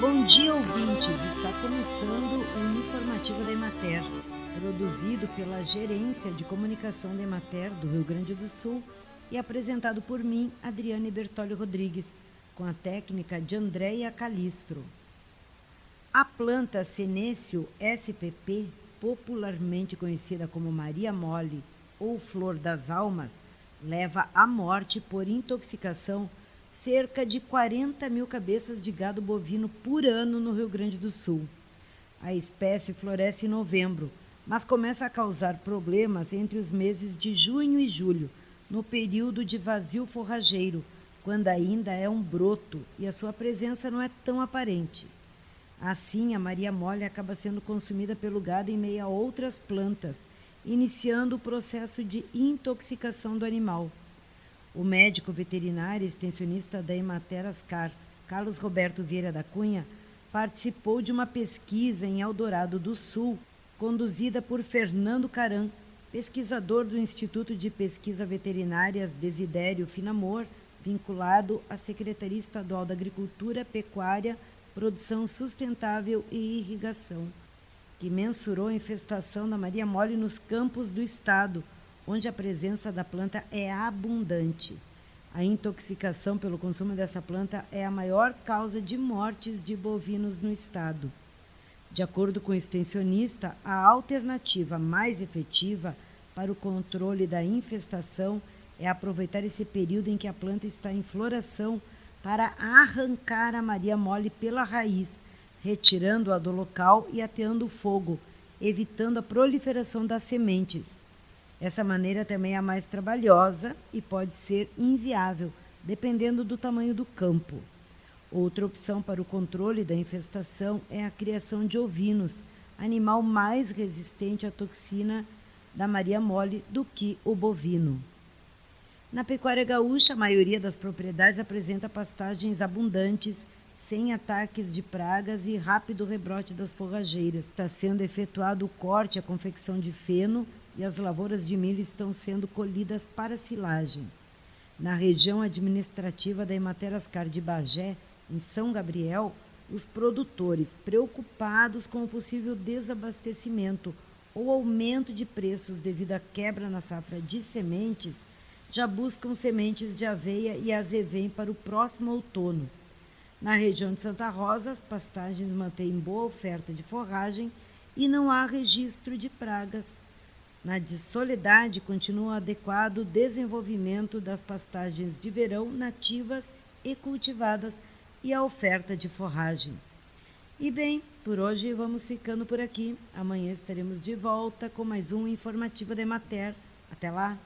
Bom dia, ouvintes! Está começando o informativo da Emater, produzido pela Gerência de Comunicação da Emater do Rio Grande do Sul e apresentado por mim, Adriane Bertolli Rodrigues, com a técnica de Andréia Calistro. A planta Senécio SPP, popularmente conhecida como Maria Mole ou Flor das Almas, leva à morte por intoxicação cerca de 40 mil cabeças de gado bovino por ano no Rio Grande do Sul. A espécie floresce em novembro, mas começa a causar problemas entre os meses de junho e julho, no período de vazio forrageiro, quando ainda é um broto e a sua presença não é tão aparente. Assim, a Maria Mole acaba sendo consumida pelo gado em meio a outras plantas, iniciando o processo de intoxicação do animal. O médico veterinário e extensionista da Emater Ascar, Carlos Roberto Vieira da Cunha, participou de uma pesquisa em Eldorado do Sul, conduzida por Fernando Caran, pesquisador do Instituto de Pesquisa Veterinárias Desidério Finamor, vinculado à Secretaria Estadual da Agricultura, Pecuária, Produção Sustentável e Irrigação, que mensurou a infestação da Maria Mole nos campos do estado onde a presença da planta é abundante. A intoxicação pelo consumo dessa planta é a maior causa de mortes de bovinos no estado. De acordo com o extensionista, a alternativa mais efetiva para o controle da infestação é aproveitar esse período em que a planta está em floração para arrancar a Maria Mole pela raiz, retirando-a do local e ateando o fogo, evitando a proliferação das sementes. Essa maneira também é a mais trabalhosa e pode ser inviável, dependendo do tamanho do campo. Outra opção para o controle da infestação é a criação de ovinos, animal mais resistente à toxina da Maria Mole do que o bovino. Na pecuária gaúcha, a maioria das propriedades apresenta pastagens abundantes, sem ataques de pragas e rápido rebrote das forrageiras. Está sendo efetuado o corte a confecção de feno e as lavouras de milho estão sendo colhidas para silagem. Na região administrativa da Ematerascar de Bagé, em São Gabriel, os produtores, preocupados com o possível desabastecimento ou aumento de preços devido à quebra na safra de sementes, já buscam sementes de aveia e azevém para o próximo outono. Na região de Santa Rosa, as pastagens mantêm boa oferta de forragem e não há registro de pragas na de Soledade, continua o adequado desenvolvimento das pastagens de verão nativas e cultivadas e a oferta de forragem. E bem, por hoje vamos ficando por aqui. Amanhã estaremos de volta com mais um informativo de Mater. Até lá!